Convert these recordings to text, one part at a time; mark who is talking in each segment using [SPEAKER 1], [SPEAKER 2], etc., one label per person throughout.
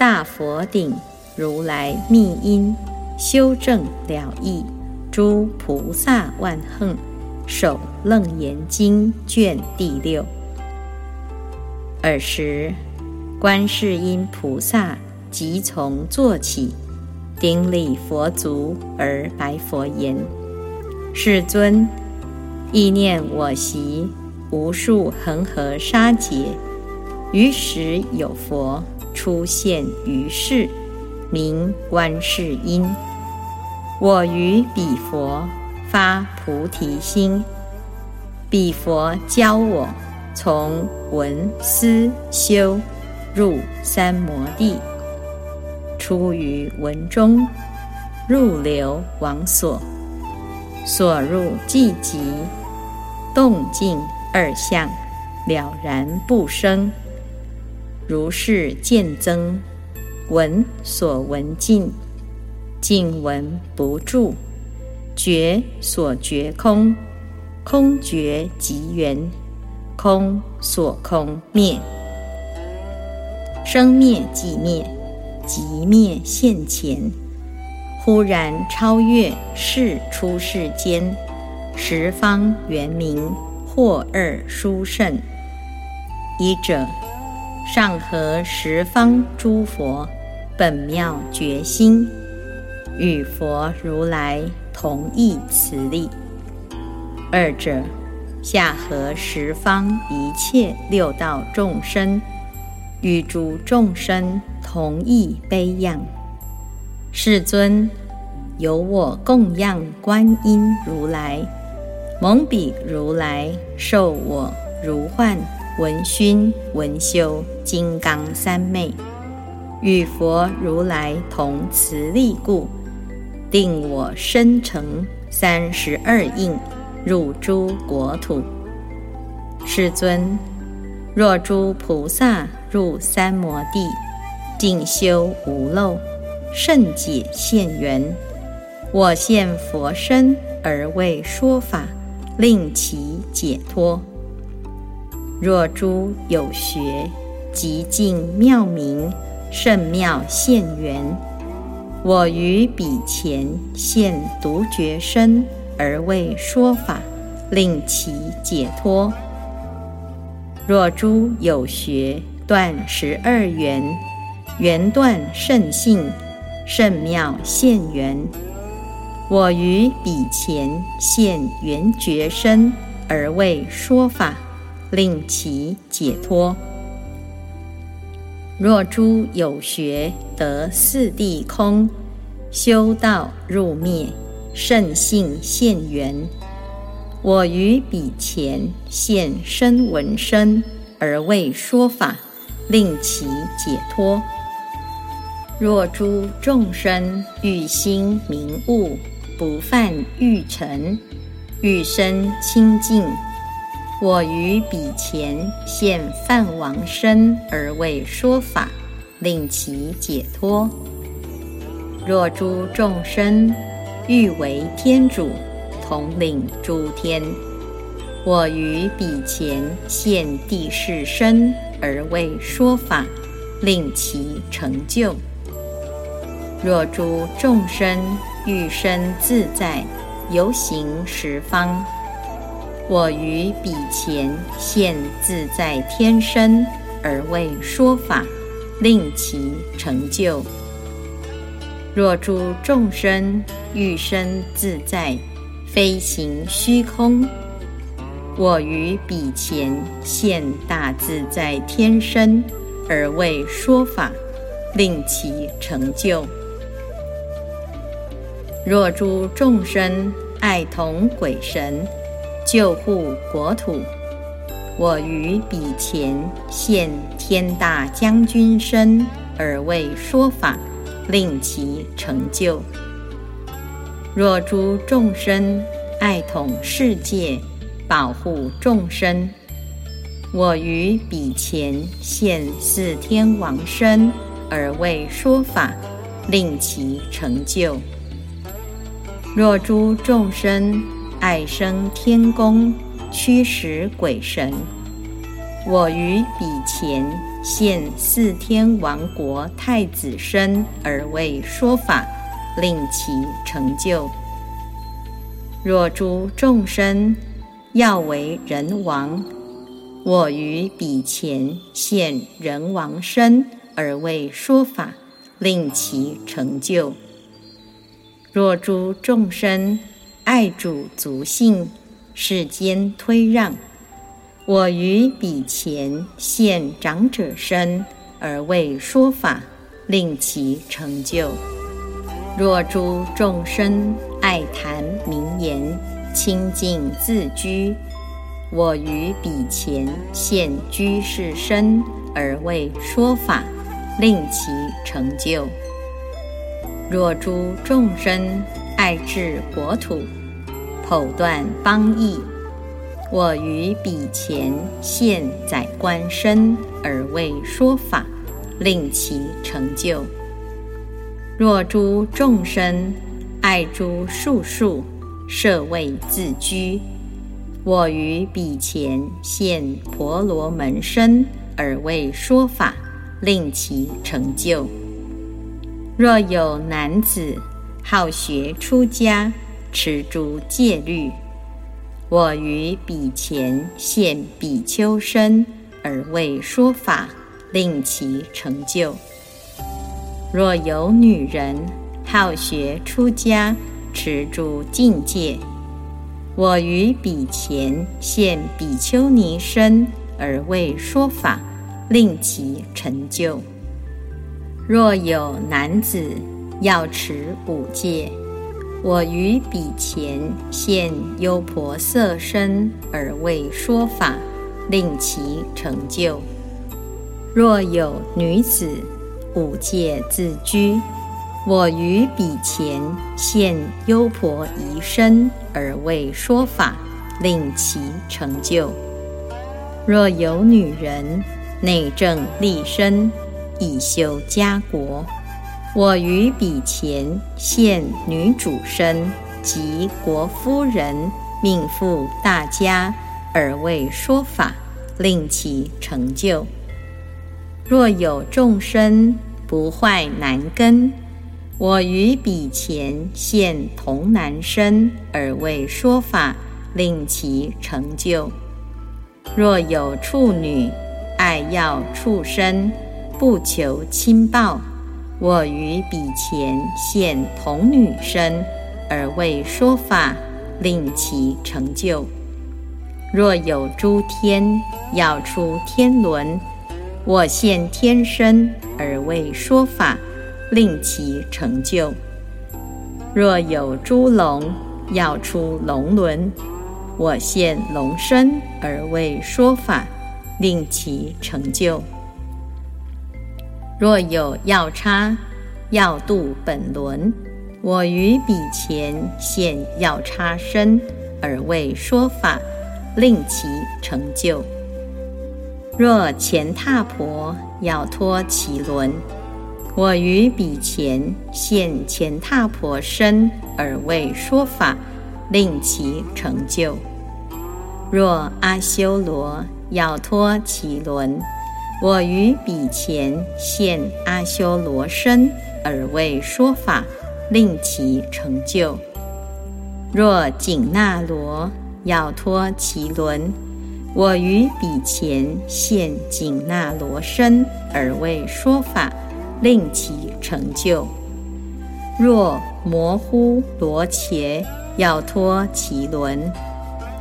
[SPEAKER 1] 大佛顶如来密因，修正了义，诸菩萨万横，首楞严经卷第六。尔时，观世音菩萨即从坐起，顶礼佛足而白佛言：“世尊，意念我习无数恒河沙劫，于时有佛。”出现于世，名观世音。我于彼佛发菩提心，彼佛教我从闻思修入三摩地，出于文中，入流王所，所入寂极，动静二相了然不生。如是见增，闻所闻尽，尽闻不住，觉所觉空，空觉即缘，空所空灭，生灭即灭，即灭现前，忽然超越世出世间，十方圆明，或二殊胜，一者。上合十方诸佛本妙觉心，与佛如来同一慈力；二者下合十方一切六道众生，与诸众生同一悲样。世尊，由我供养观音如来，蒙彼如来受我如幻。闻熏闻修金刚三昧，与佛如来同慈力故，定我身成三十二应，入诸国土。世尊，若诸菩萨入三摩地，静修无漏，甚解现缘，我现佛身而为说法，令其解脱。若诸有学，极尽妙明，甚妙现缘，我于彼前现独觉身而为说法，令其解脱。若诸有学断十二缘，缘断甚性，甚妙现缘，我于彼前现缘觉身而为说法。令其解脱。若诸有学得四谛空，修道入灭，圣性现缘，我于彼前现身闻身而为说法，令其解脱。若诸众生欲心明悟，不犯欲尘，欲身清净。我于彼前现梵王身而为说法，令其解脱。若诸众生欲为天主，统领诸天，我于彼前现地势身而为说法，令其成就。若诸众生欲身自在，游行十方。我于彼前现自在天身而为说法，令其成就。若诸众生欲身自在，飞行虚空，我于彼前现大自在天身而为说法，令其成就。若诸众生爱同鬼神。救护国土，我于彼前现天大将军身而为说法，令其成就。若诸众生爱统世界，保护众生，我于彼前现四天王身，而为说法，令其成就。若诸众生爱生天宫，驱使鬼神，我于彼前现四天王国太子身，而为说法。令其成就。若诸众生要为人王，我于彼前现人王身而为说法，令其成就。若诸众生爱主足性，世间推让，我于彼前现长者身而为说法，令其成就。若诸众生爱谈名言，清净自居，我于彼前现居士身而为说法，令其成就。若诸众生爱治国土，口断邦邑，我于彼前现宰官身而为说法，令其成就。若诸众生爱诸术数，设位自居，我于彼前现婆罗门身而为说法，令其成就。若有男子好学出家，持诸戒律，我于彼前现比丘身而为说法，令其成就。若有女人好学出家，持诸境界，我于彼前现比丘尼身而为说法，令其成就。若有男子要持五戒，我于彼前现优婆塞身而为说法，令其成就。若有女子，五戒自居，我于彼前现优婆夷身而为说法，令其成就。若有女人内正立身以修家国，我于彼前现女主身及国夫人命妇大家而为说法，令其成就。若有众生不坏男根，我于彼前现童男身而为说法，令其成就。若有处女爱要畜生，不求亲报，我于彼前现童女身而为说法，令其成就。若有诸天要出天轮。我现天身而为说法，令其成就。若有诸龙要出龙轮，我现龙身而为说法，令其成就。若有要差要度本轮，我于彼前现要差身而为说法，令其成就。若前踏婆要脱其轮，我于彼前现前踏婆身而为说法，令其成就。若阿修罗要脱其轮，我于彼前现阿修罗身而为说法，令其成就。若紧那罗要脱其轮，我于彼前现紧那罗身而为说法，令其成就。若模糊罗伽要脱其轮，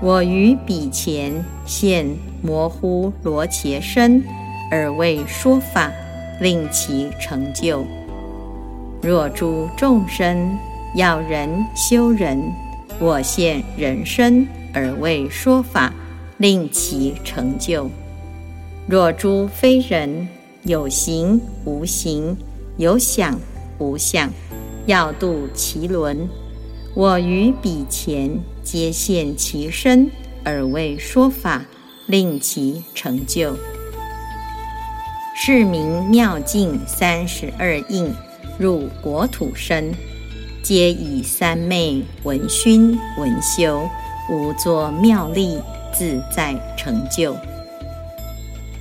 [SPEAKER 1] 我于彼前现模糊罗伽身而为说法，令其成就。若诸众生要人修人，我现人身而为说法。令其成就。若诸非人有形无形，有想无想，要度其轮。我于彼前皆现其身，而为说法，令其成就。是名妙境三十二应入国土身，皆以三昧闻熏闻修，无作妙力，自在成就。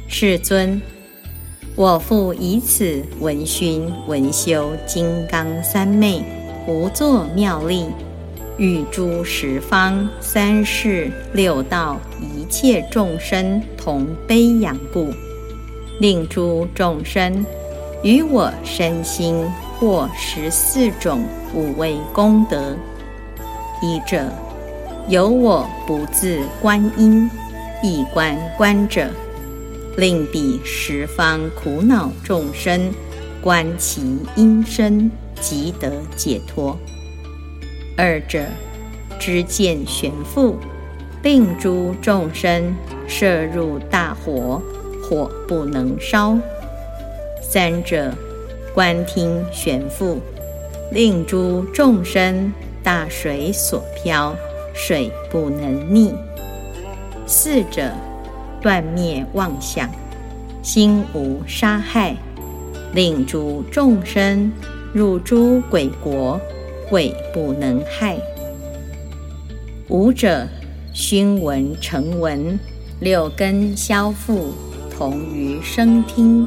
[SPEAKER 1] 世尊，我复以此闻熏闻修金刚三昧，无作妙力，与诸十方三世六道一切众生同悲仰故，令诸众生于我身心获十四种五味功德。一者，有我不自观音，一观观者。令彼十方苦恼众生观其音身，即得解脱。二者知见玄复，令诸众生摄入大火，火不能烧。三者观听玄复，令诸众生大水所漂，水不能逆。四者。断灭妄想，心无杀害，令诸众生入诸鬼国，鬼不能害。五者熏闻成闻，六根消复，同于声听，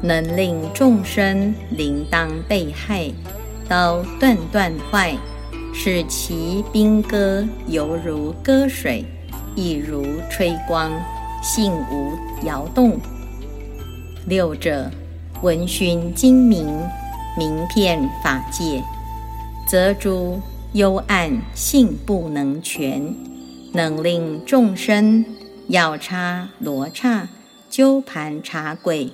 [SPEAKER 1] 能令众生铃铛被害，刀断断坏，使其兵戈犹如割水，亦如吹光。性无摇动。六者闻熏精明，名片法界，则诸幽暗性不能全，能令众生药叉罗刹鸠盘茶鬼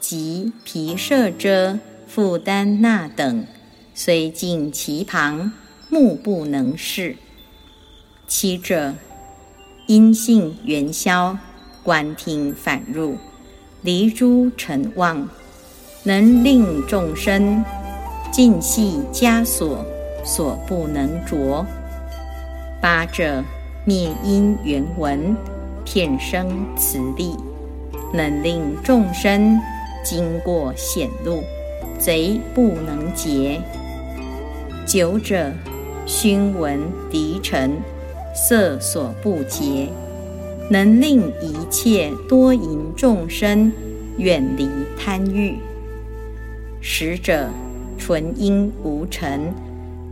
[SPEAKER 1] 及毗舍遮负担那等，虽尽其旁，目不能视。七者因性元消。观听反入，离诸尘妄，能令众生尽系枷锁，所不能着。八者灭因缘闻，片生慈力，能令众生经过险路，贼不能劫。久者熏闻敌尘，色所不劫。能令一切多淫众生远离贪欲。实者纯因无尘，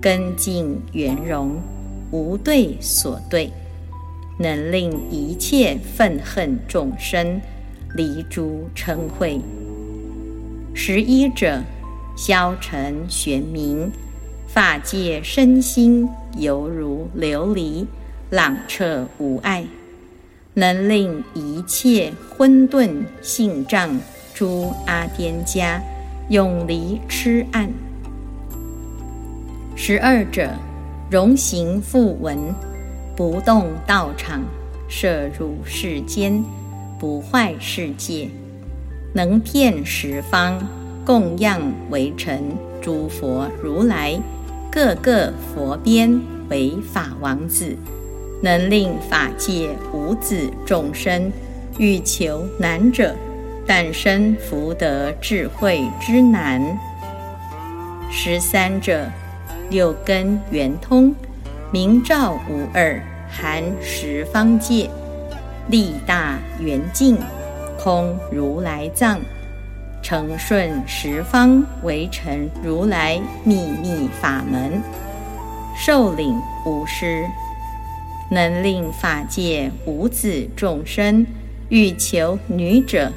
[SPEAKER 1] 根净圆融，无对所对，能令一切愤恨众生离诸嗔恚。十一者消尘玄明，法界身心犹如琉璃，朗彻无碍。能令一切混沌性障诸阿颠家永离痴暗。十二者容形复闻，不动道场，摄入世间，不坏世界，能骗十方供养为臣诸佛如来，各个佛边为法王子。能令法界无子众生欲求难者，诞生福德智慧之难。十三者六根圆通，明照无二，含十方界，力大圆净，空如来藏，成顺十方为成如来秘密法门，受领无师。能令法界无子众生欲求女者，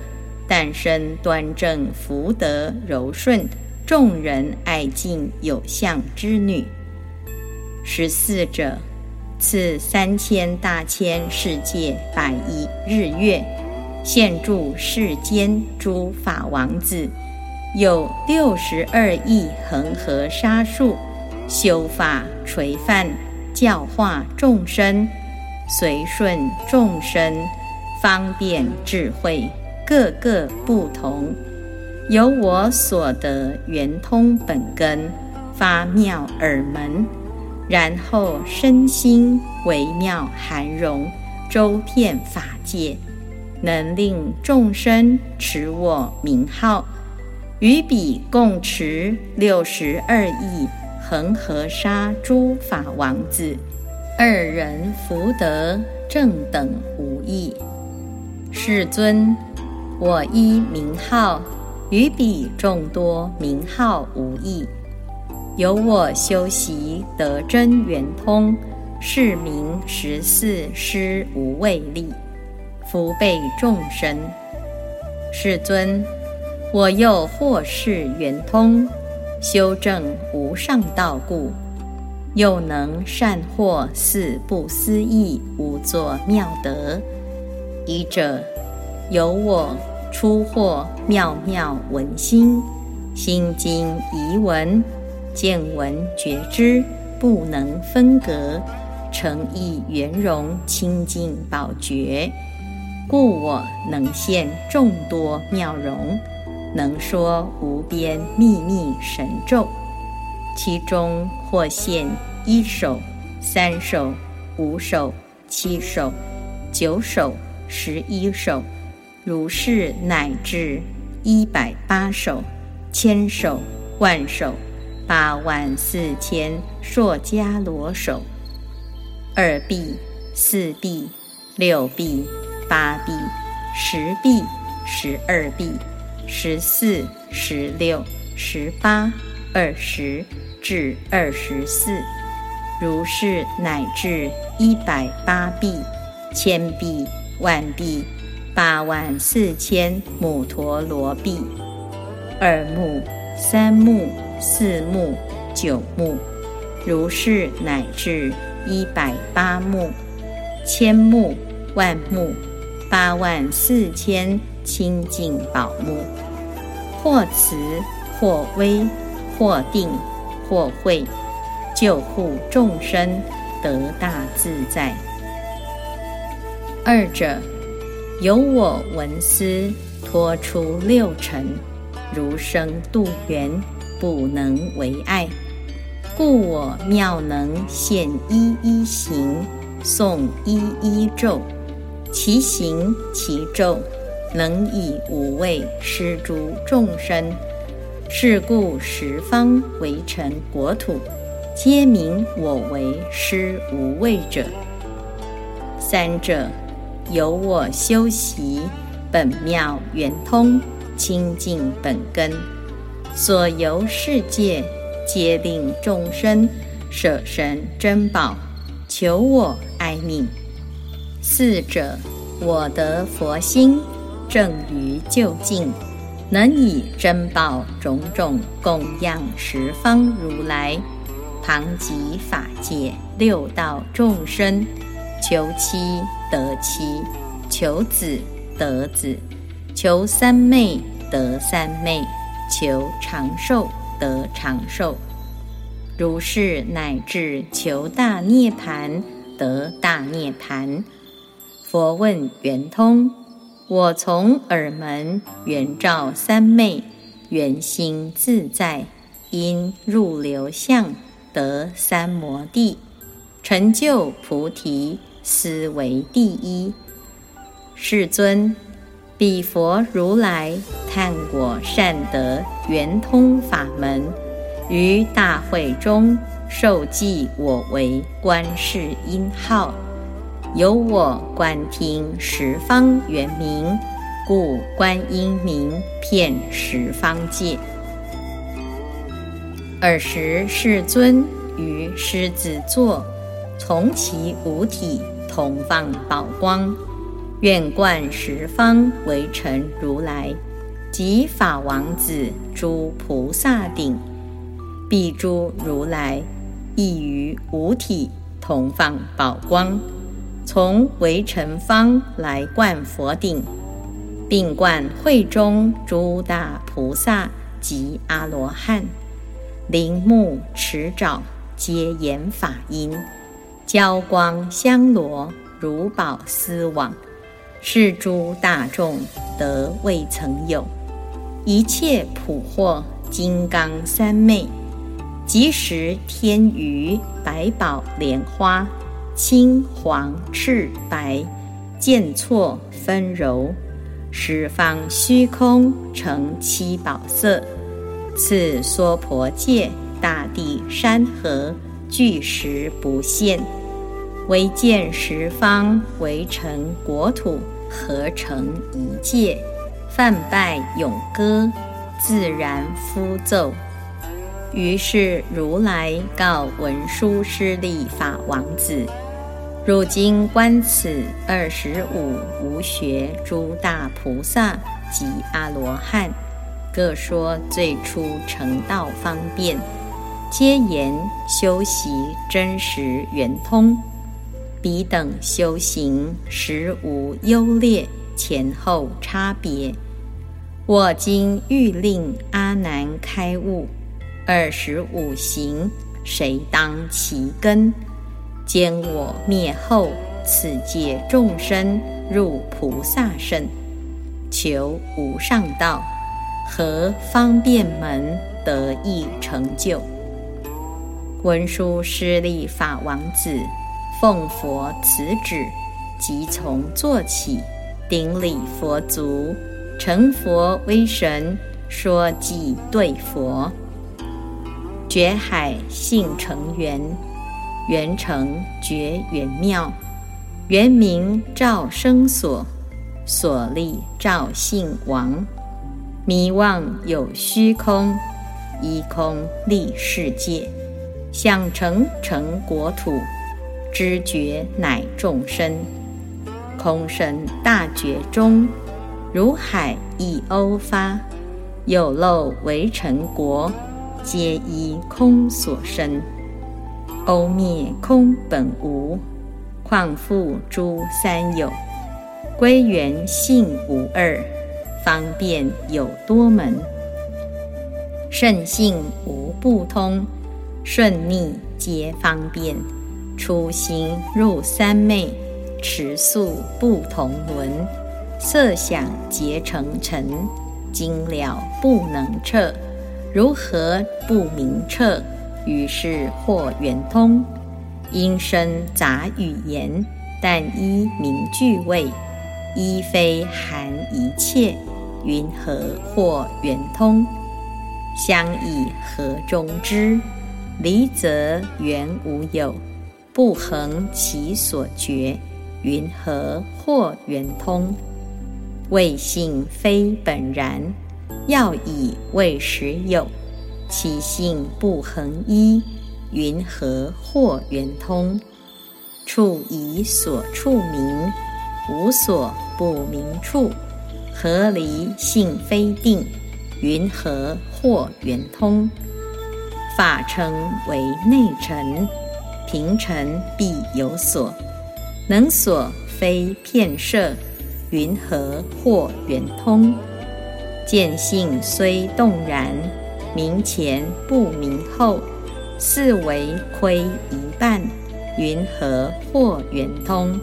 [SPEAKER 1] 诞生端正福德柔顺，众人爱敬有相之女。十四者，赐三千大千世界百亿日月，现住世间诸法王子，有六十二亿恒河沙数，修法垂范。教化众生，随顺众生，方便智慧，各个不同，由我所得圆通本根，发妙耳门，然后身心微妙含容，周遍法界，能令众生持我名号，与彼共持六十二亿恒河沙诸法王子，二人福德正等无异。世尊，我依名号。与彼众多名号无异，由我修习得真圆通，是名十四施无畏力，福被众生。世尊，我又获是圆通，修正无上道故，又能善获四不思议无作妙德。一者，由我。出获妙妙闻心，心经疑闻，见闻觉知，不能分隔，诚意圆融清净宝觉，故我能现众多妙容，能说无边秘密神咒，其中或现一首、三首、五首、七首、九首、十一首。如是乃至一百八首、千首、万首、八万四千硕迦罗手，二臂、四臂、六臂、八臂、十臂、十二臂、十四、十六、十八、二十至二十四，如是乃至一百八臂、千臂、万臂。八万四千母陀罗臂，二目、三目、四目、九目，如是乃至一百八目、千目、万目、八万四千清净宝目，或慈，或威，或定，或慧，救护众生得大自在。二者。由我闻思脱出六尘，如生度缘，不能为爱，故我妙能现一一行，诵一一咒，其行其咒，能以无畏施诸众生。是故十方为成国土，皆名我为施无畏者。三者。由我修习本妙圆通清净本根，所游世界皆令众生舍身珍宝，求我哀命。四者，我得佛心正于究竟，能以珍宝种种供养十方如来，旁及法界六道众生。求妻得妻，求子得子，求三昧得三昧，求长寿得长寿。如是乃至求大涅盘得大涅盘。佛问圆通，我从耳门圆照三昧，圆心自在，因入流相得三摩地，成就菩提。思为第一，世尊，彼佛如来探果善德圆通法门，于大会中受记我为观世音号，由我观听十方圆明，故观音名遍十方界。尔时世尊于狮子座，从其五体。同放宝光，愿观十方为成如来及法王子诸菩萨顶，彼诸如来亦于五体同放宝光，从围城方来观佛顶，并观会中诸大菩萨及阿罗汉，铃木持爪，皆言法音。交光香罗，如宝丝网，是诸大众得未曾有。一切普获金刚三昧，即时天鱼百宝莲花，青黄赤白，见错纷柔，十方虚空成七宝色，次娑婆界大地山河巨石不现，唯见十方围城国土合成一界。泛拜咏歌，自然敷奏。于是如来告文殊师利法王子：如今观此二十五无学诸大菩萨及阿罗汉，各说最初成道方便，皆言修习真实圆通。彼等修行实无优劣。前后差别，我今欲令阿难开悟，二十五行谁当其根？兼我灭后，此界众生入菩萨身，求无上道，何方便门得意成就？文殊师利法王子奉佛此旨，即从坐起。顶礼佛足，成佛威神，说偈对佛。觉海性成圆，圆成觉圆妙，圆明照生所，所立照性王。迷妄有虚空，依空立世界，想成成国土，知觉乃众生。空生大觉中，如海亦欧发，有漏为成国，皆依空所生。欧灭空本无，况复诸三有？归元性无二，方便有多门。圣性无不通，顺逆皆方便。初心入三昧。持素不同伦，色想结成尘，精了不能彻，如何不明彻？于是或圆通，因生杂语言，但依名句位，依非含一切，云何或圆通？相以何中之？离则圆无有，不恒其所觉。云何或圆通？未性非本然，要以为实有。其性不恒一，云何或圆通？处以所处名，无所不明处。何离性非定？云何或圆通？法称为内尘，平尘必有所。能所非片设，云何或圆通？见性虽动然，明前不明后，似为亏一半，云何或圆通？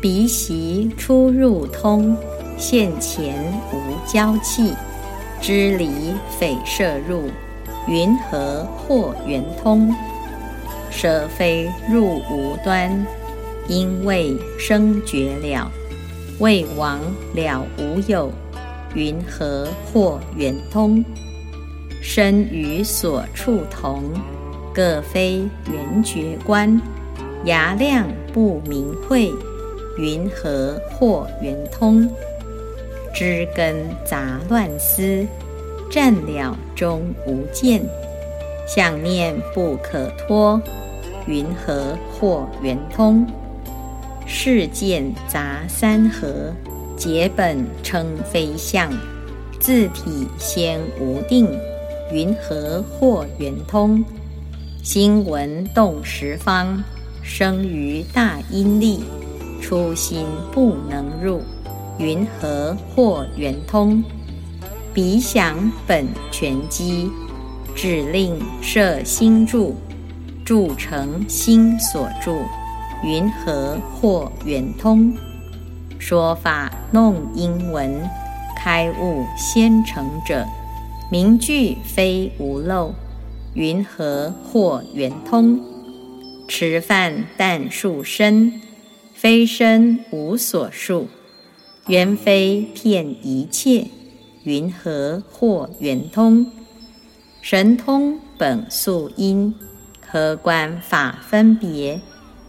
[SPEAKER 1] 鼻息出入通，现前无交气，知离匪摄入，云何或圆通？舍非入无端。因为生绝了，未亡了无有，云何或圆通？身与所处同，各非圆觉观，牙亮不明慧，云何或圆通？知根杂乱思，占了终无见，想念不可脱，云何或圆通？世见杂三合，结本称非相，自体先无定，云何或圆通？心闻动十方，生于大阴力，初心不能入，云何或圆通？彼想本全机，指令摄心住，住成心所住。云何或圆通？说法弄英文，开悟先成者，名句非无漏，云何或圆通？持饭但数身，非身无所数，缘非骗一切，云何或圆通？神通本素因，何观法分别？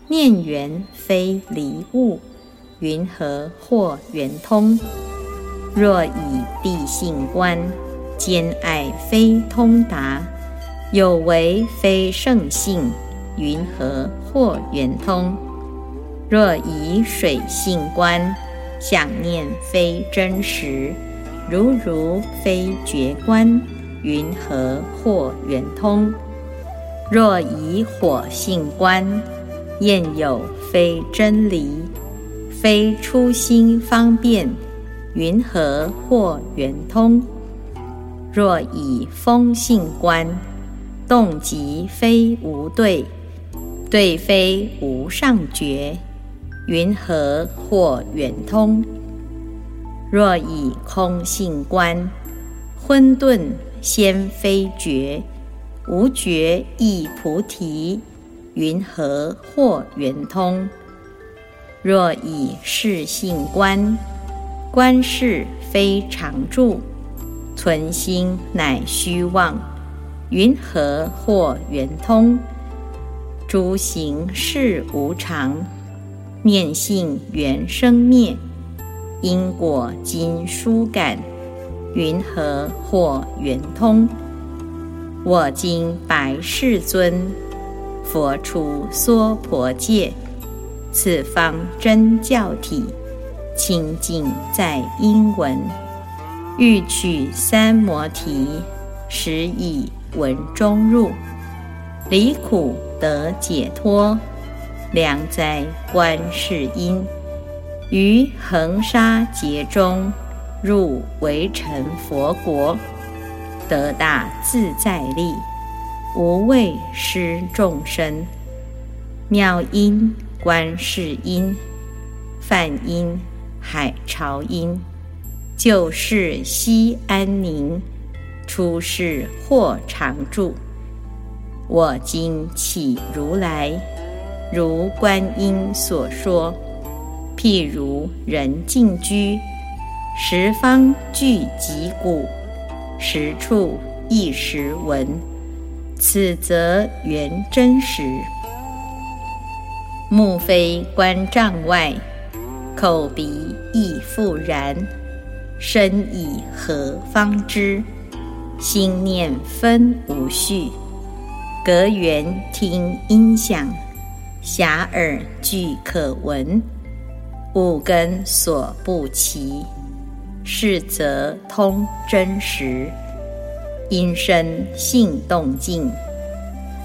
[SPEAKER 1] 念缘非离物，云何或圆通？若以地性观，兼爱非通达，有为非圣性，云何或圆通？若以水性观，想念非真实，如如非觉观，云何或圆通？若以火性观，验有非真理，非初心方便，云何或圆通？若以风性观，动即非无对，对非无上觉，云何或圆通？若以空性观，混沌先非觉，无觉亦菩提。云何或圆通？若以是性观，观事非常住，存心乃虚妄。云何或圆通？诸行事无常，念性缘生灭，因果今殊感。云何或圆通？我今白世尊。佛出娑婆界，此方真教体，清净在因闻。欲取三摩提，实以闻中入，离苦得解脱，良哉观世音！于恒沙劫中，入为成佛国，得大自在力。无畏施众生，妙音观世音，梵音海潮音，救世西安宁，出世或常住。我今起如来，如观音所说，譬如人静居，十方具极古，十处一时闻。此则缘真实，目非观障外，口鼻亦复然。身以何方知？心念分无序，隔缘听音响，遐迩具可闻。五根所不齐，是则通真实。因身性动静，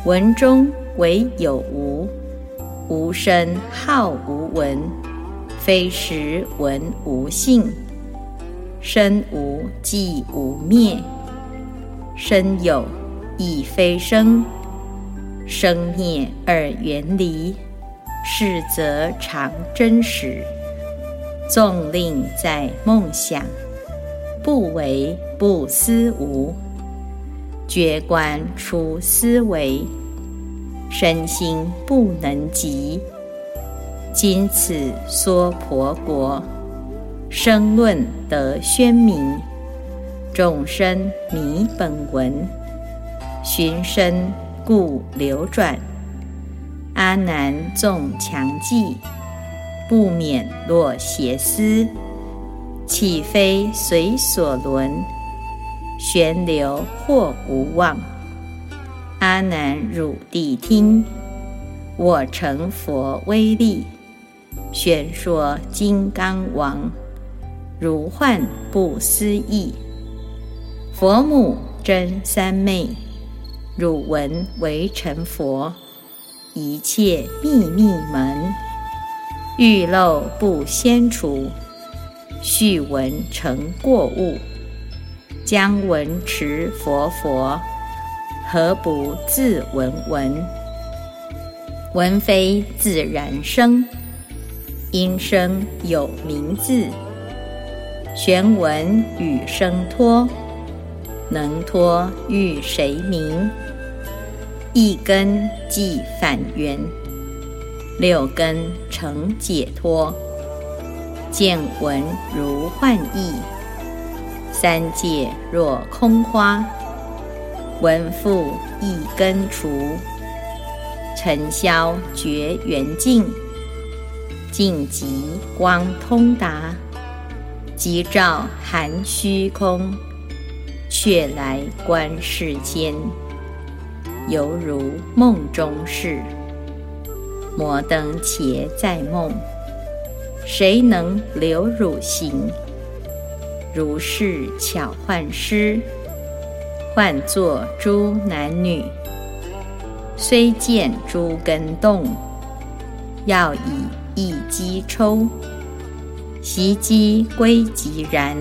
[SPEAKER 1] 闻中唯有无，无声好无闻，非实闻无性，身无即无灭，身有亦非生，生灭二缘离，是则常真实。纵令在梦想，不为不思无。觉观出思维，身心不能及。今此娑婆国，生论得宣明，众生迷本文，寻声故流转。阿难纵强记，不免落邪思，岂非随所轮？旋流或无望，阿难汝谛听，我成佛威力，宣说金刚王，如幻不思议。佛母真三昧，汝闻为成佛，一切秘密门，欲漏不先除，须闻成过物。将闻持佛佛，何不自闻闻？闻非自然生，因生有名字。玄文与生托，能托欲谁明？一根即反圆，六根成解脱。见闻如幻意，三界若空花。闻复一根除，尘嚣绝缘净。净极光通达，即照含虚空，却来观世间，犹如梦中事。摩登且在梦，谁能留汝行？如是巧幻师，唤作诸男女，虽见诸根动，要以。一击抽，袭击归即然。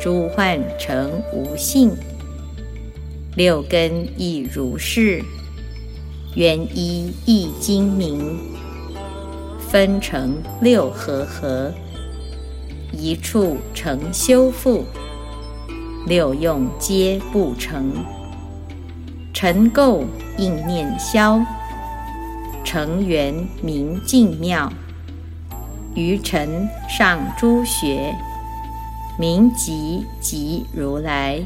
[SPEAKER 1] 诸幻成无性，六根亦如是。元一亦精明，分成六合合，一处成修复，六用皆不成。尘垢应念消。成圆明净妙，余尘上诸学，名即即如来。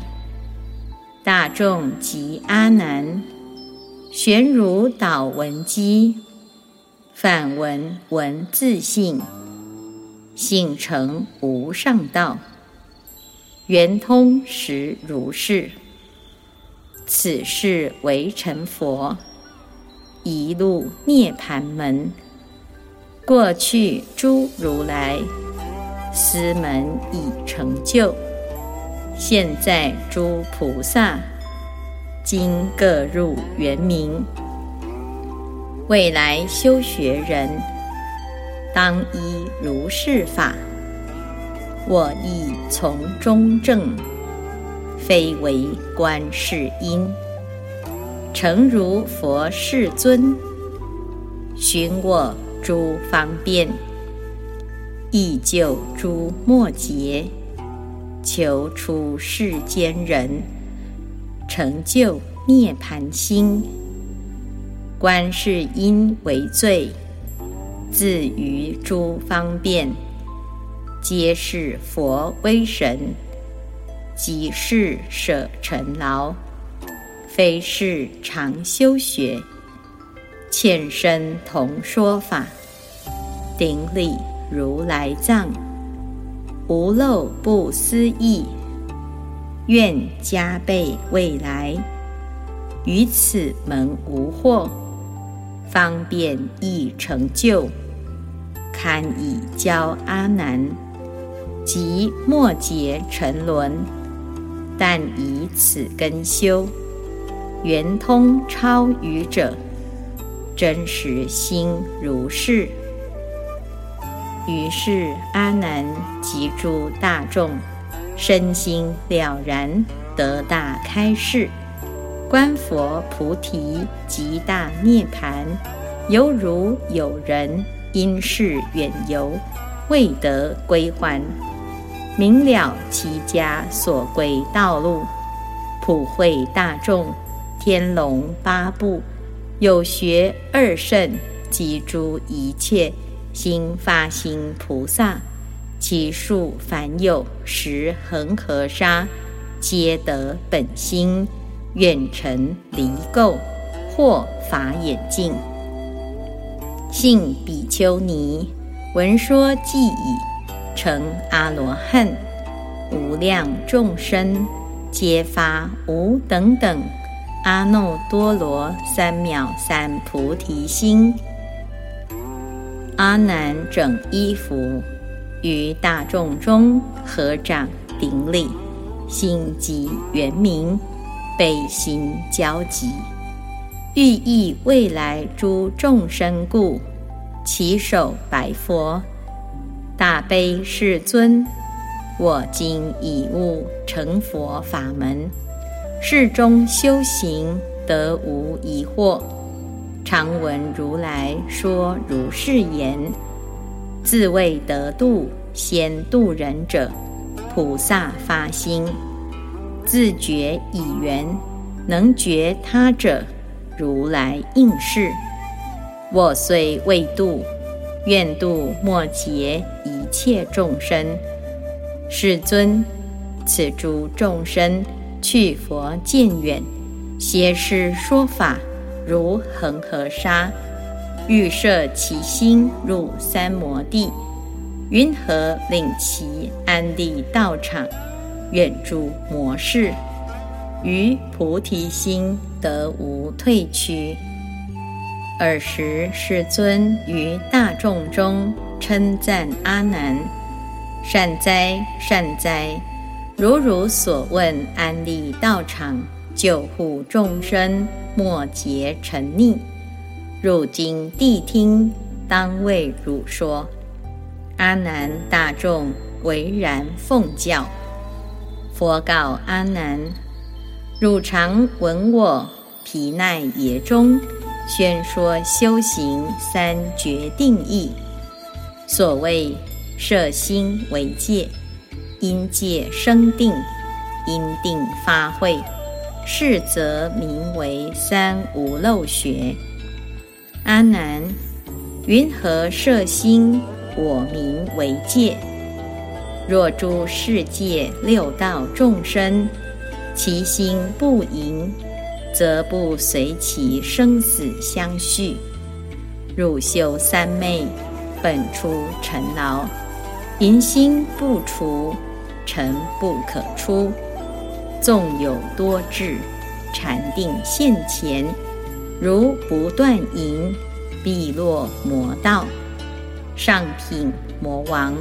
[SPEAKER 1] 大众即阿难，玄如导文机，反闻闻自性，性成无上道，圆通实如是。此事为成佛。一路涅盘门，过去诸如来，斯门已成就。现在诸菩萨，今各入圆明。未来修学人，当依如是法。我亦从中正，非为观世音。诚如佛世尊，寻我诸方便，亦救诸末劫，求出世间人，成就涅盘心。观世音为最，自于诸方便，皆是佛威神，即是舍尘劳。非是常修学，欠身同说法，顶礼如来藏，无漏不思议，愿加倍未来，于此门无惑，方便易成就，堪以教阿难，即末劫沉沦，但以此根修。圆通超愚者，真实心如是。于是阿难及诸大众，身心了然，得大开示，观佛菩提极大涅盘，犹如有人因事远游，未得归还，明了其家所归道路，普惠大众。天龙八部，有学二圣及诸一切心发心菩萨，其数凡有十恒河沙，皆得本心，愿成离垢，或法眼净。信比丘尼闻说即已成阿罗汉，无量众生皆发无等等。阿耨多罗三藐三菩提心。阿难整衣服，于大众中合掌顶礼，心即圆明，悲心交集，欲益未来诸众生故，起手白佛：大悲世尊，我今已悟成佛法门。世中修行得无疑惑，常闻如来说如是言，自谓得度先度人者，菩萨发心，自觉以缘，能觉他者，如来应是。我虽未度，愿度末劫一切众生。世尊，此诸众生去佛渐远，邪师说法如恒河沙，欲摄其心入三摩地，云何令其安立道场，远诸魔事，于菩提心得无退屈？尔时世尊于大众中称赞阿难。善哉，善哉！如汝所问，安立道场，救护众生，莫结沉溺。汝今谛听，当为汝说。阿难，大众唯然奉教。佛告阿难：汝常闻我毗奈耶中宣说修行三决定义，所谓。摄心为戒，因戒生定，因定发慧，是则名为三无漏学。阿难，云何摄心？我名为戒。若诸世界六道众生，其心不盈，则不随其生死相续。汝修三昧，本出尘劳。淫心不除，尘不可出。纵有多智，禅定现前，如不断淫，必落魔道。上品魔王，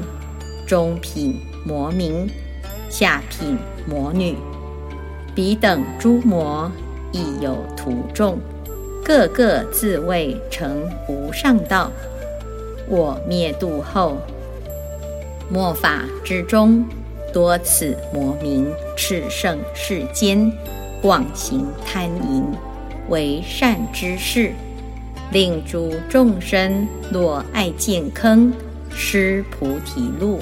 [SPEAKER 1] 中品魔民，下品魔女，彼等诸魔亦有徒众，个个自谓成无上道。我灭度后。末法之中，多此魔名，炽盛世间，广行贪淫，为善之事，令诸众生落爱见坑，失菩提路。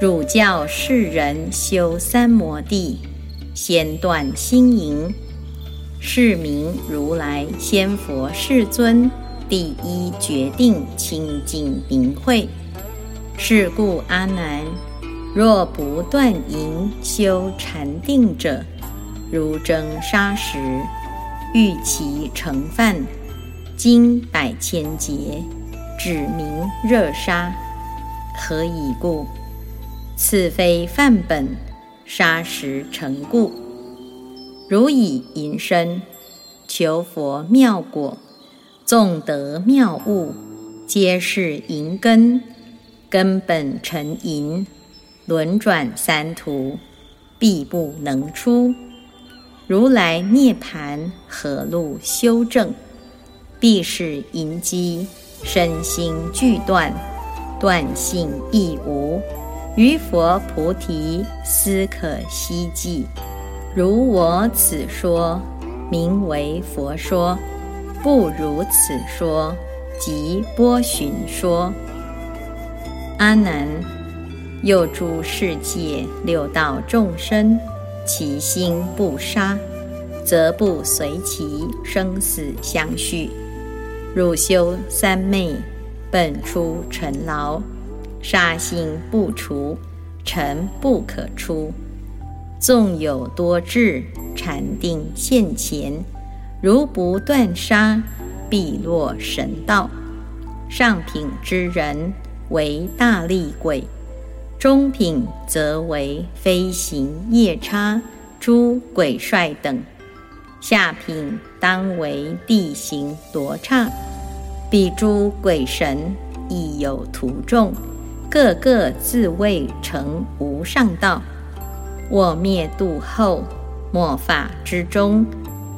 [SPEAKER 1] 汝教世人修三摩地，先断心淫，是名如来先佛世尊第一决定清净明慧。是故阿难，若不断淫修禅定者，如蒸沙石，欲其成饭，经百千劫，指名热杀。何以故？此非饭本，砂石成故。如以淫身求佛妙果，纵得妙物，皆是淫根。根本成淫，轮转三途，必不能出。如来涅盘何路修正？必是淫机，身心俱断，断性亦无。于佛菩提，斯可希冀。如我此说，名为佛说；不如此说，即波旬说。阿难，又诸世界六道众生，其心不杀，则不随其生死相续。汝修三昧，本出尘劳，杀心不除，尘不可出。纵有多智，禅定现前，如不断杀，必落神道。上品之人。为大力鬼，中品则为飞行夜叉、诸鬼帅等，下品当为地行罗刹。彼诸鬼神亦有徒众，个个自谓成无上道。我灭度后，末法之中，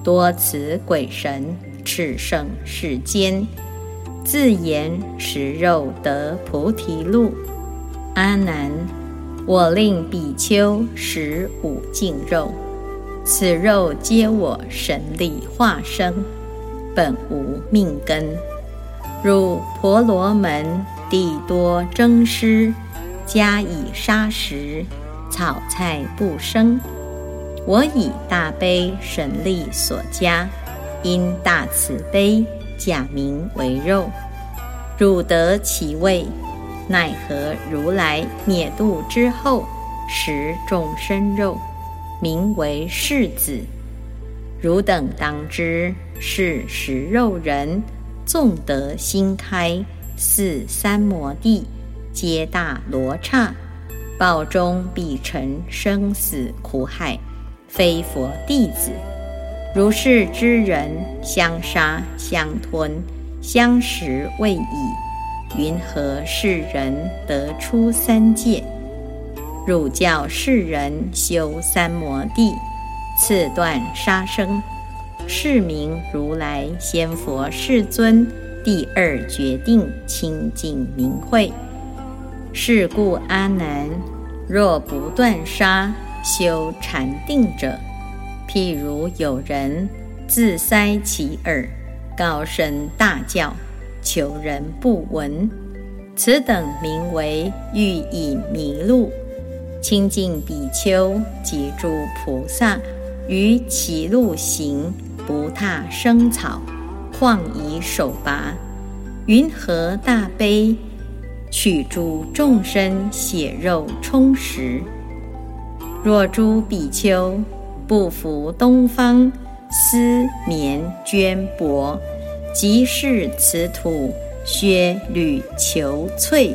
[SPEAKER 1] 多此鬼神炽盛世间。自言食肉得菩提路，阿难，我令比丘食五净肉，此肉皆我神力化生，本无命根。如婆罗门地多争师，加以杀食，草菜不生。我以大悲神力所加，因大慈悲，假名为肉。汝得其味，奈何如来灭度之后，食众生肉，名为世子？汝等当知，是食肉人，纵得心开，似三摩地，皆大罗刹，报中必成生死苦海。非佛弟子，如是之人，相杀相吞，相食未已，云何世人得出三界？汝教世人修三摩地，次断杀生，是名如来先佛世尊第二决定清净明慧。是故阿难，若不断杀。修禅定者，譬如有人自塞其耳，高声大叫，求人不闻。此等名为欲引迷路。清净比丘及诸菩萨于其路行，不踏生草，况以手拔？云何大悲，取诸众生血肉充实？若诸比丘不服东方丝棉绢帛，即是此土削履裘翠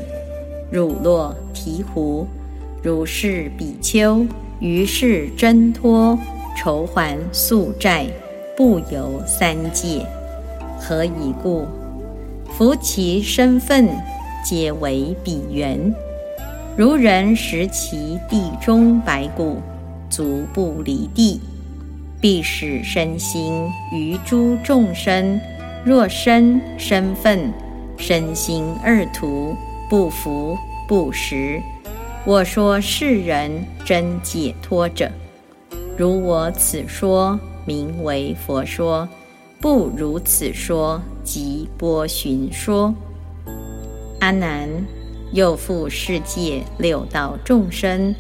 [SPEAKER 1] 乳酪醍醐，如是比丘于是挣脱愁还宿债，不由三界。何以故？夫其身份皆为彼缘。如人食其地中白骨，足不离地，必使身心于诸众生。若身身份身心二途不服不实，我说世人真解脱者，如我此说名为佛说；不如此说，即波旬说。阿难。又复世界六道众生，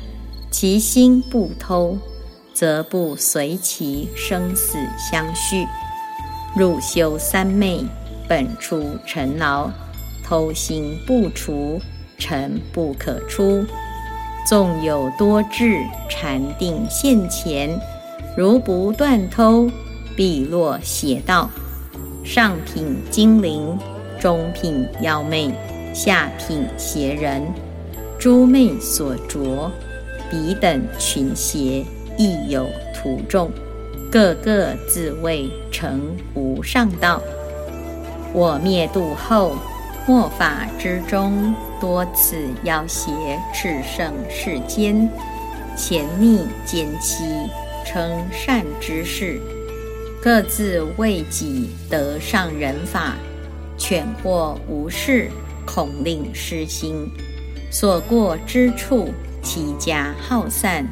[SPEAKER 1] 其心不偷，则不随其生死相续。入修三昧，本出尘劳，偷心不除，尘不可出。纵有多智禅定现前，如不断偷，必落邪道。上品精灵，中品妖魅。下品邪人，诸魅所着，彼等群邪亦有徒众，个个自谓成无上道。我灭度后，末法之中，多次要挟炽盛世间，潜匿奸欺，称善之事，各自为己得上人法，犬或无事。恐令失心，所过之处，其家耗散。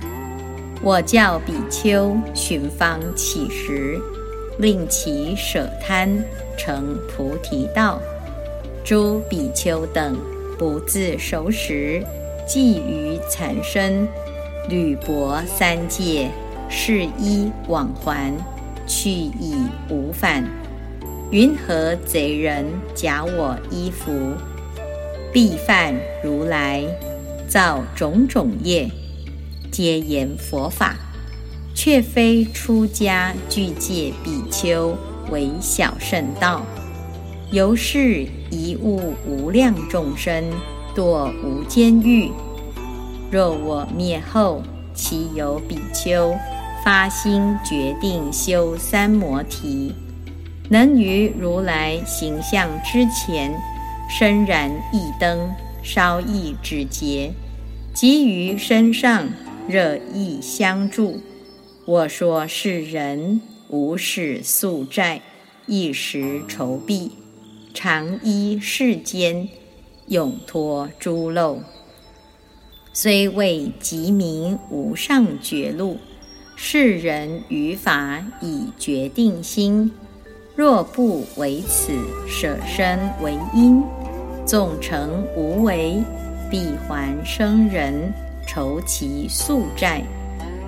[SPEAKER 1] 我教比丘寻方乞食，令其舍贪，成菩提道。诸比丘等不自守时，寄于残身，履薄三界，是衣往还，去已无返。云何贼人假我衣服？必犯如来造种种业，皆言佛法，却非出家具戒比丘为小圣道。由是一物无量众生堕无间狱。若我灭后，其有比丘发心决定修三摩提，能于如来形象之前。身燃一灯，烧一指节，集于身上热一相助。我说世人无始宿债，一时愁毕，常依世间，永脱诸漏。虽未及明无上觉路，世人于法以决定心。若不为此舍身为因，纵成无为，必还生人酬其宿债，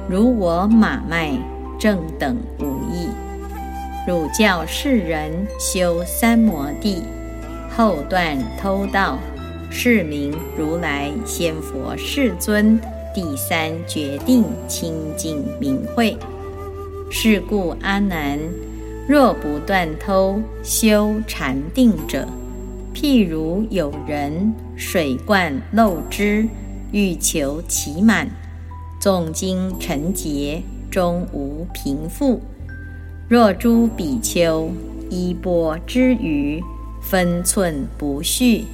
[SPEAKER 1] 如我马脉正等无异。汝教世人修三摩地，后断偷盗，是名如来先佛世尊第三决定清净明慧。是故阿难，若不断偷修禅定者，譬如有人水灌漏之，欲求其满，纵经尘劫，终无贫富。若诸比丘衣钵之余，分寸不序，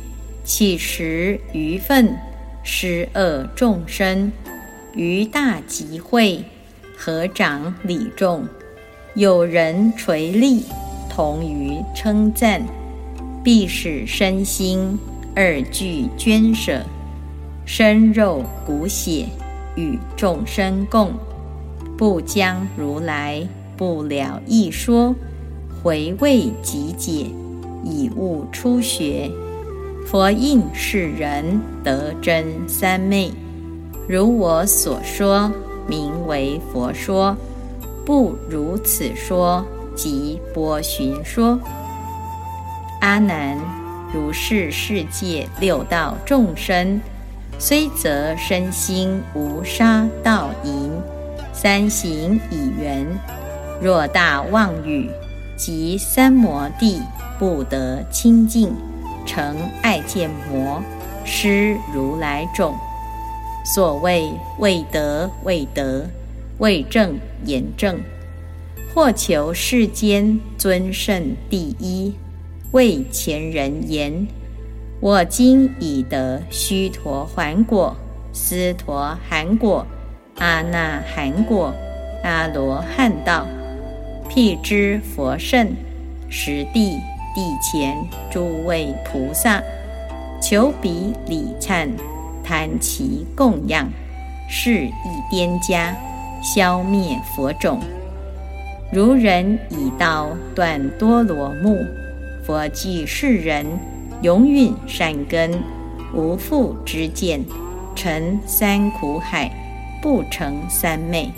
[SPEAKER 1] 乞食余分，施恶众生，于大集会。合掌礼众，有人垂立，同于称赞，必使身心二俱捐舍，身肉骨血与众生共，不将如来不了一说，回味集解，以悟初学。佛应是人得真三昧，如我所说。名为佛说，不如此说，即波旬说。阿难，如是世界六道众生，虽则身心无杀盗淫，三行已圆，若大妄语，即三摩地不得清净，成爱见魔，失如来种。所谓未得未得，未正言正，或求世间尊胜第一，为前人言：我今已得须陀洹果、斯陀含果、阿那含果、阿罗汉道。辟支佛圣，实地地前诸位菩萨，求彼礼忏。谈其供养，是以颠加，消灭佛种。如人以刀断多罗木，佛记世人永允善根，无复之见，成三苦海，不成三昧。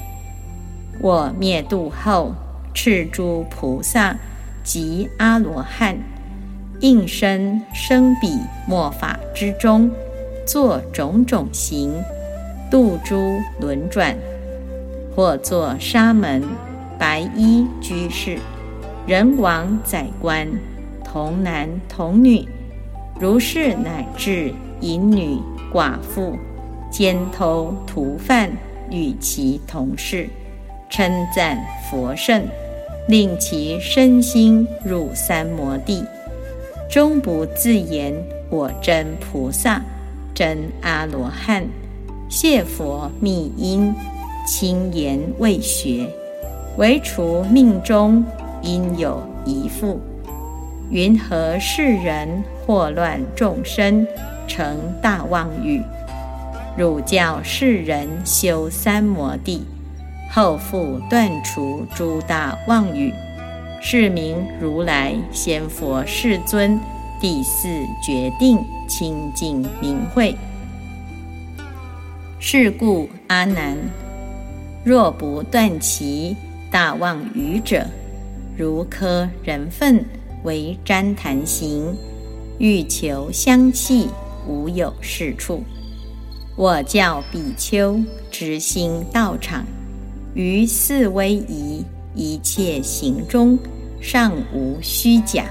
[SPEAKER 1] 我灭度后，赤诸菩萨及阿罗汉，应身生彼末法之中。作种种行，度诸轮转，或作沙门、白衣居士、人王宰官、童男童女，如是乃至淫女寡妇、奸偷屠犯，与其同事，称赞佛圣，令其身心入三摩地，终不自言我真菩萨。真阿罗汉，谢佛密因，轻言未学，唯除命中应有一复。云何世人祸乱众生，成大妄语？汝教世人修三摩地，后复断除诸大妄语，是名如来先佛世尊。第四决定清净明慧。是故阿难，若不断其大妄语者，如磕人粪为旃檀行，欲求香气，无有是处。我教比丘执心道场，于四威仪一切行中，尚无虚假。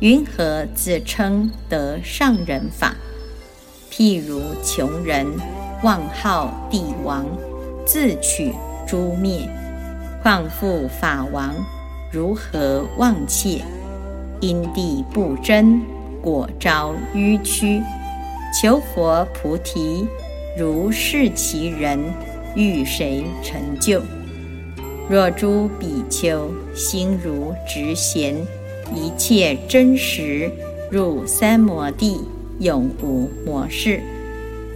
[SPEAKER 1] 云何自称得上人法？譬如穷人妄号帝王，自取诛灭；况复法王，如何忘切？因地不真，果招迂曲。求佛菩提，如是其人，欲谁成就？若诸比丘心如直弦。一切真实入三摩地，永无魔事。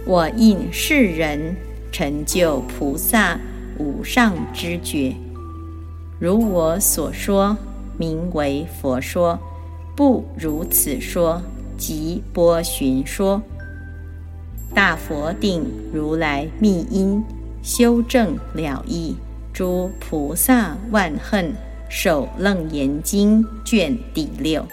[SPEAKER 1] 我应世人成就菩萨无上之觉，如我所说，名为佛说；不如此说，即波旬说。大佛定如来密因，修正了义。诸菩萨万恨，手楞严经卷第六。